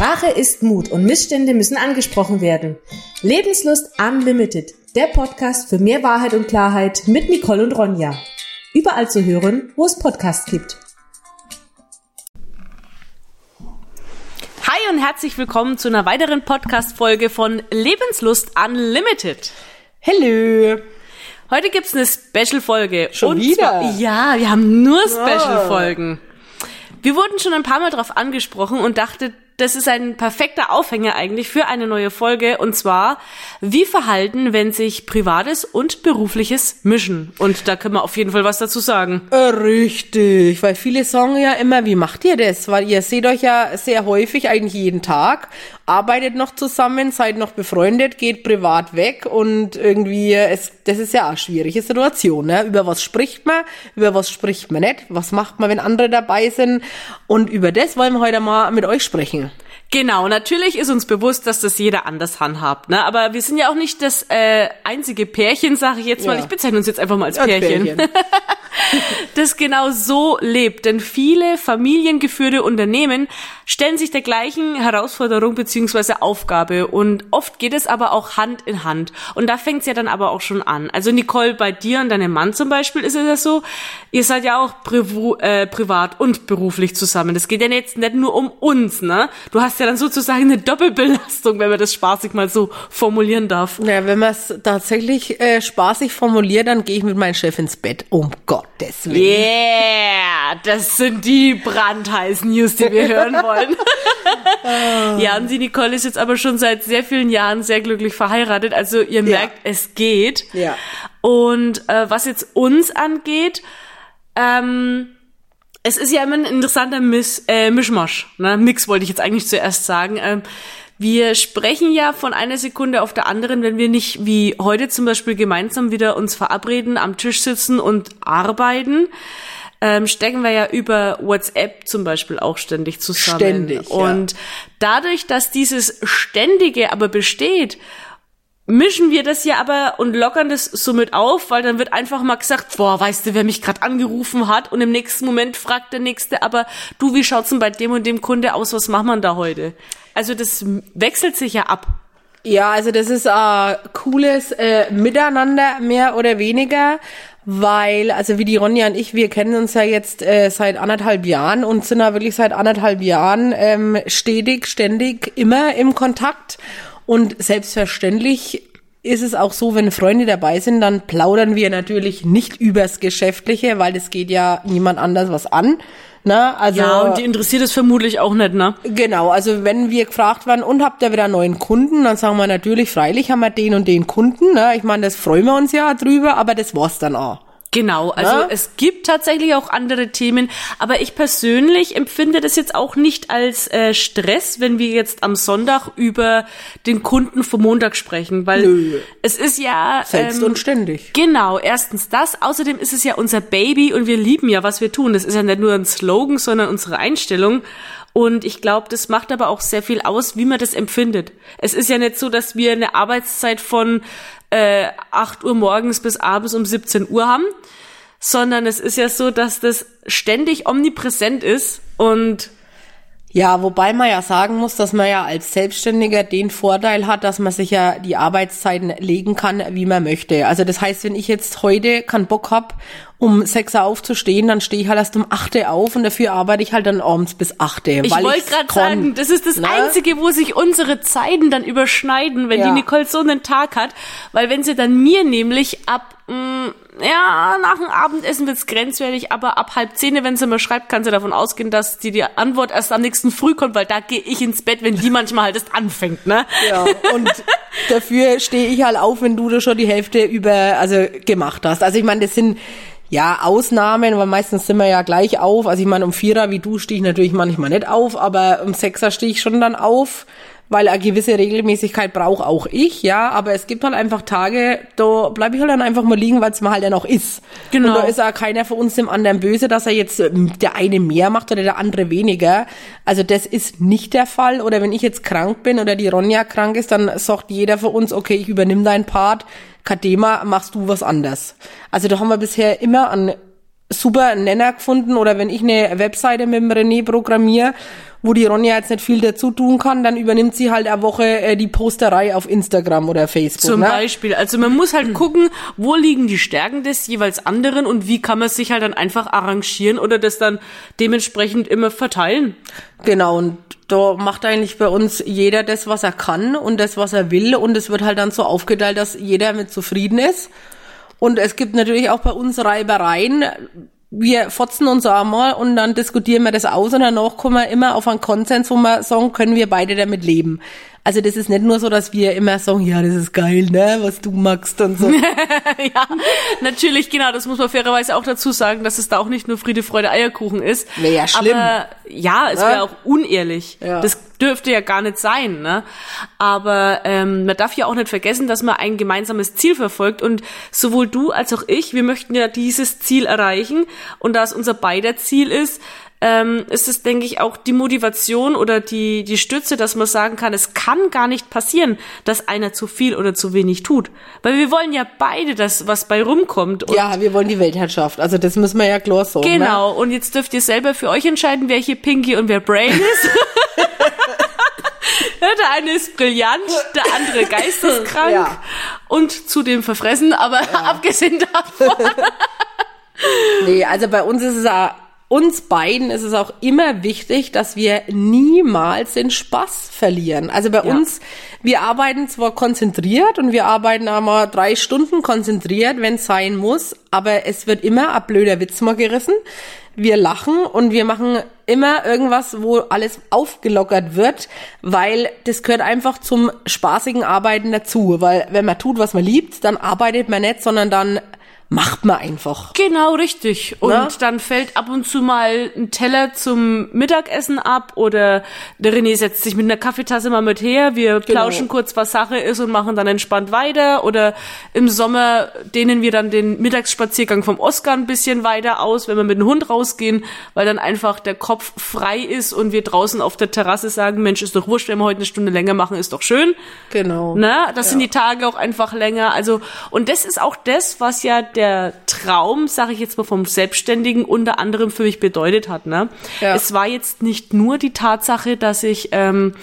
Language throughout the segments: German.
Sprache ist Mut und Missstände müssen angesprochen werden. Lebenslust Unlimited, der Podcast für mehr Wahrheit und Klarheit mit Nicole und Ronja. Überall zu hören, wo es Podcasts gibt. Hi und herzlich willkommen zu einer weiteren Podcast-Folge von Lebenslust Unlimited. Hello. Heute gibt's eine Special-Folge. Schon Und wieder? Zwar, ja, wir haben nur Special-Folgen. Wir wurden schon ein paar Mal drauf angesprochen und dachte, das ist ein perfekter Aufhänger eigentlich für eine neue Folge. Und zwar, wie verhalten, wenn sich Privates und Berufliches mischen? Und da können wir auf jeden Fall was dazu sagen. Äh, Richtig, weil viele sagen ja immer, wie macht ihr das? Weil ihr seht euch ja sehr häufig, eigentlich jeden Tag, arbeitet noch zusammen, seid noch befreundet, geht privat weg und irgendwie, es, das ist ja auch eine schwierige Situation. Ne? Über was spricht man, über was spricht man nicht, was macht man, wenn andere dabei sind und über das wollen wir heute mal mit euch sprechen. Genau, natürlich ist uns bewusst, dass das jeder anders handhabt, ne? Aber wir sind ja auch nicht das äh, einzige Pärchen, sage ich jetzt mal. Ja. Ich bezeichne uns jetzt einfach mal als Als Pärchen, Pärchen. das genau so lebt. Denn viele familiengeführte Unternehmen stellen sich der gleichen Herausforderung beziehungsweise Aufgabe und oft geht es aber auch Hand in Hand. Und da fängt es ja dann aber auch schon an. Also Nicole, bei dir und deinem Mann zum Beispiel ist es ja so, ihr seid ja auch privu äh, privat und beruflich zusammen. Das geht ja jetzt nicht nur um uns, ne? Du hast ja dann sozusagen eine Doppelbelastung, wenn man das spaßig mal so formulieren darf. Ja, wenn man es tatsächlich äh, spaßig formuliert, dann gehe ich mit meinem Chef ins Bett. Um Gottes Willen. Yeah, das sind die brandheißen News, die wir hören wollen. ja, und die Nicole ist jetzt aber schon seit sehr vielen Jahren sehr glücklich verheiratet. Also ihr merkt, es geht. Ja. Und äh, was jetzt uns angeht, ähm, es ist ja immer ein interessanter Miss, äh, Mischmasch. Ne? Mix wollte ich jetzt eigentlich zuerst sagen. Ähm, wir sprechen ja von einer Sekunde auf der anderen, wenn wir nicht wie heute zum Beispiel gemeinsam wieder uns verabreden, am Tisch sitzen und arbeiten, ähm, stecken wir ja über WhatsApp zum Beispiel auch ständig zusammen. Ständig, ja. Und dadurch, dass dieses Ständige aber besteht, mischen wir das ja aber und lockern das somit auf, weil dann wird einfach mal gesagt, boah, weißt du, wer mich gerade angerufen hat und im nächsten Moment fragt der nächste, aber du, wie schaut's denn bei dem und dem Kunde aus, was macht man da heute? Also das wechselt sich ja ab. Ja, also das ist ein cooles äh, Miteinander, mehr oder weniger, weil, also wie die Ronja und ich, wir kennen uns ja jetzt äh, seit anderthalb Jahren und sind da wirklich seit anderthalb Jahren ähm, stetig, ständig, immer im Kontakt. Und selbstverständlich ist es auch so, wenn Freunde dabei sind, dann plaudern wir natürlich nicht übers Geschäftliche, weil es geht ja niemand anders was an. Na, also Ja, und die interessiert es vermutlich auch nicht, ne? Genau, also wenn wir gefragt werden, und habt ihr wieder einen neuen Kunden, dann sagen wir natürlich, freilich haben wir den und den Kunden. Ne? Ich meine, das freuen wir uns ja drüber, aber das war's dann auch. Genau, also Ja? es gibt tatsächlich auch andere Themen, aber ich persönlich empfinde das jetzt auch nicht als äh, Stress, wenn wir jetzt am Sonntag über den Kunden vom Montag sprechen, weil Nö. es ist ja Selbst ähm, und ständig. Genau, erstens das. Außerdem ist es ja unser Baby und wir lieben ja, was wir tun. Das ist ja nicht nur ein Slogan, sondern unsere Einstellung. Und ich glaube, das macht aber auch sehr viel aus, wie man das empfindet. Es ist ja nicht so, dass wir eine Arbeitszeit von äh, 8 Uhr morgens bis abends um 17 Uhr haben, sondern es ist ja so, dass das ständig omnipräsent ist und Ja, wobei man ja sagen muss, dass man ja als Selbstständiger den Vorteil hat, dass man sich ja die Arbeitszeiten legen kann, wie man möchte. Also das heißt, wenn ich jetzt heute keinen Bock hab, um 6 Uhr aufzustehen, dann stehe ich halt erst um 8 Uhr auf und dafür arbeite ich halt dann abends bis 8 Uhr. Ich wollte gerade sagen, das ist das ne? Einzige, wo sich unsere Zeiten dann überschneiden, wenn Ja. die Nicole so einen Tag hat. Weil wenn sie dann mir nämlich ab, mh, ja, nach dem Abendessen wird's grenzwertig, aber ab halb zehn, wenn sie mir schreibt, kann sie davon ausgehen, dass die, die Antwort erst am nächsten Früh kommt, weil da gehe ich ins Bett, wenn die manchmal halt erst anfängt, ne? Ja, und dafür stehe ich halt auf, wenn du da schon die Hälfte über, also gemacht hast. Also ich meine, das sind ja Ausnahmen, weil meistens sind wir ja gleich auf. Also ich meine, um Vierer wie du stehe ich natürlich manchmal nicht auf, aber um Sechser stehe ich schon dann auf, weil eine gewisse Regelmäßigkeit brauche auch ich, ja. Aber es gibt halt einfach Tage, da bleibe ich halt dann einfach mal liegen, weil es mir halt ja noch ist. Genau. Und da ist auch keiner von uns dem anderen böse, dass er jetzt ähm, der eine mehr macht oder der andere weniger. Also das ist nicht der Fall. Oder wenn ich jetzt krank bin oder die Ronja krank ist, dann sagt jeder von uns, okay, ich übernehme deinen Part. Kadema, machst du was anders. Also da haben wir bisher immer an super Nenner gefunden oder wenn ich eine Webseite mit dem René programmiere, wo die Ronja jetzt nicht viel dazu tun kann, dann übernimmt sie halt eine Woche äh, die Posterei auf Instagram oder Facebook. Zum ne? Beispiel. Also man muss halt gucken, wo liegen die Stärken des jeweils anderen und wie kann man sich halt dann einfach arrangieren oder das dann dementsprechend immer verteilen. Genau, und da macht eigentlich bei uns jeder das, was er kann und das, was er will und es wird halt dann so aufgeteilt, dass jeder mit zufrieden ist. Und es gibt natürlich auch bei uns Reibereien. Wir fotzen uns einmal und dann diskutieren wir das aus und danach kommen wir immer auf einen Konsens, wo wir sagen, können wir beide damit leben. Also das ist nicht nur so, dass wir immer sagen, ja, das ist geil, ne, was du magst und so. ja, natürlich, genau, das muss man fairerweise auch dazu sagen, dass es da auch nicht nur Friede, Freude, Eierkuchen ist. Wäre ja schlimm. Aber ja, es wäre auch unehrlich. Ja. Das dürfte ja gar nicht sein, ne? Aber ähm, man darf ja auch nicht vergessen, dass man ein gemeinsames Ziel verfolgt und sowohl du als auch ich, wir möchten ja dieses Ziel erreichen und da es unser beider Ziel ist, ähm, ist es, denke ich, auch die Motivation oder die, die Stütze, dass man sagen kann, es kann gar nicht passieren, dass einer zu viel oder zu wenig tut. Weil wir wollen ja beide das, was bei rumkommt. Und ja, wir wollen die Weltherrschaft. Also das müssen wir ja klar sagen. Ne? Genau, und jetzt dürft ihr selber für euch entscheiden, wer hier Pinky und wer Brain ist. Ja, der eine ist brillant, der andere geisteskrank Ja. und zudem verfressen, aber abgesehen davon. Nee, also bei uns ist es auch, uns beiden ist es auch immer wichtig, dass wir niemals den Spaß verlieren. Also bei Ja. uns, wir arbeiten zwar konzentriert und wir arbeiten einmal drei Stunden konzentriert, wenn es sein muss, aber es wird immer ein blöder Witz mal gerissen. Wir lachen und wir machen immer irgendwas, wo alles aufgelockert wird, weil das gehört einfach zum spaßigen Arbeiten dazu. Weil wenn man tut, was man liebt, dann arbeitet man nicht, sondern dann macht man einfach. Genau, richtig. Und Na? dann fällt ab und zu mal ein Teller zum Mittagessen ab oder der René setzt sich mit einer Kaffeetasse mal mit her. Wir plauschen kurz, was Sache ist und machen dann entspannt weiter. Oder im Sommer dehnen wir dann den Mittagsspaziergang vom Oscar ein bisschen weiter aus, wenn wir mit dem Hund rausgehen, weil dann einfach der Kopf frei ist und wir draußen auf der Terrasse sagen, Mensch, ist doch wurscht, wenn wir heute eine Stunde länger machen, ist doch schön. Genau. Ne? Das sind die Tage auch einfach länger. Also, und das ist auch das, was ja der Traum, sage ich jetzt mal, vom Selbstständigen unter anderem für mich bedeutet hat. Ne? Ja. Es war jetzt nicht nur die Tatsache, dass ich ähm,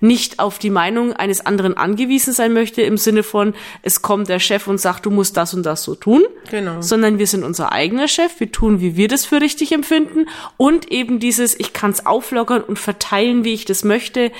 nicht auf die Meinung eines anderen angewiesen sein möchte, im Sinne von, es kommt der Chef und sagt, du musst das und das so tun, Genau. sondern wir sind unser eigener Chef, wir tun, wie wir das für richtig empfinden und eben dieses, ich kann es auflockern und verteilen, wie ich das möchte,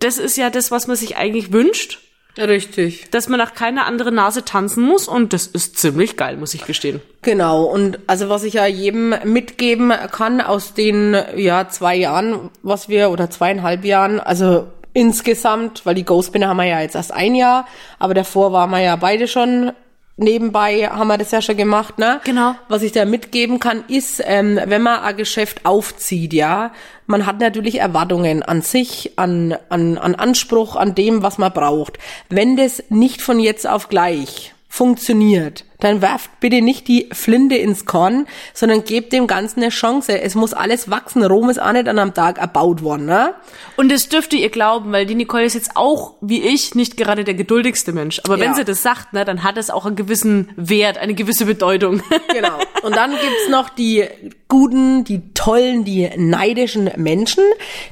das ist ja das, was man sich eigentlich wünscht Richtig. dass man nach keiner anderen Nase tanzen muss und das ist ziemlich geil, muss ich gestehen. Genau. Und also was ich ja jedem mitgeben kann aus den ja zwei Jahren, was wir oder zweieinhalb Jahren, also insgesamt, weil die Ghostbinner haben wir ja jetzt erst ein Jahr, aber davor waren wir ja beide schon nebenbei haben wir das ja schon gemacht, ne? Genau. Was ich da mitgeben kann, ist, ähm, wenn man ein Geschäft aufzieht, ja, man hat natürlich Erwartungen an sich, an, an, an Anspruch, an dem, was man braucht. Wenn das nicht von jetzt auf gleich funktioniert, dann werft bitte nicht die Flinte ins Korn, sondern gebt dem Ganzen eine Chance. Es muss alles wachsen. Rom ist auch nicht an einem Tag erbaut worden, ne? Und das dürfte ihr glauben, weil die Nicole ist jetzt auch, wie ich, nicht gerade der geduldigste Mensch. Aber wenn Ja. sie das sagt, ne, dann hat es auch einen gewissen Wert, eine gewisse Bedeutung. Genau. Und dann gibt's noch die guten, die tollen, die neidischen Menschen.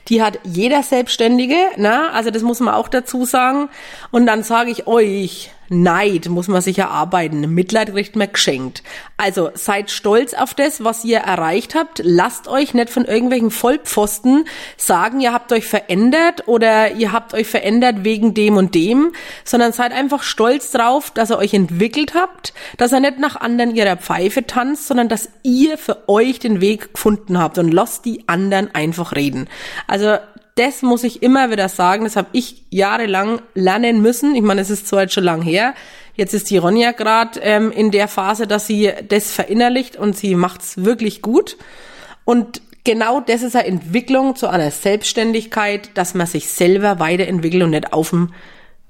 Die hat jeder Selbstständige, ne? Also das muss man auch dazu sagen. Und dann sage ich euch, Neid muss man sich erarbeiten. Mitleid kriegt man geschenkt. Also seid stolz auf das, was ihr erreicht habt. Lasst euch nicht von irgendwelchen Vollpfosten sagen, ihr habt euch verändert oder ihr habt euch verändert wegen dem und dem, sondern seid einfach stolz drauf, dass ihr euch entwickelt habt, dass ihr nicht nach anderen ihrer Pfeife tanzt, sondern dass ihr für euch den Weg gefunden habt und lasst die anderen einfach reden. Also das muss ich immer wieder sagen, das habe ich jahrelang lernen müssen. Ich meine, es ist zwar jetzt schon lang her. Jetzt ist die Ronja gerade ähm, in der Phase, dass sie das verinnerlicht und sie macht's wirklich gut. Und genau das ist eine Entwicklung zu einer Selbstständigkeit, dass man sich selber weiterentwickelt und nicht auf dem,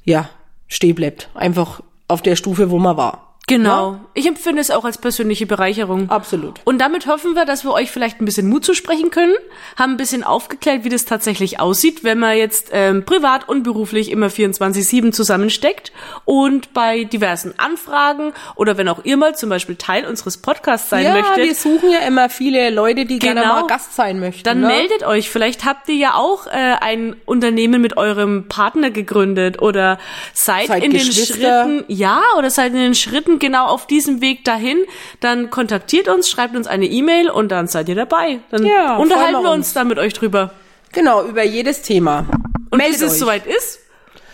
ja, steh bleibt. Einfach auf der Stufe, wo man war. Genau. Ja? Ich empfinde es auch als persönliche Bereicherung. Absolut. Und damit hoffen wir, dass wir euch vielleicht ein bisschen Mut zusprechen können, haben ein bisschen aufgeklärt, wie das tatsächlich aussieht, wenn man jetzt ähm, privat und beruflich immer 24-7 zusammensteckt und bei diversen Anfragen oder wenn auch ihr mal zum Beispiel Teil unseres Podcasts sein ja, möchtet, wir suchen ja immer viele Leute, die gerne Genau. mal Gast sein möchten. dann ne? meldet euch. Vielleicht habt ihr ja auch äh, ein Unternehmen mit eurem Partner gegründet oder seid, Seid in den. Schritten, ja, oder seid in den Schritten genau auf diesem Weg dahin. Dann kontaktiert uns, schreibt uns eine E-Mail und dann seid ihr dabei. Dann Ja, unterhalten wir uns uns. da mit euch drüber. Genau, über jedes Thema. Und Meldet bis es euch. soweit ist,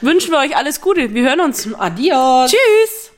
wünschen wir euch alles Gute. Wir hören uns. Adios. Tschüss!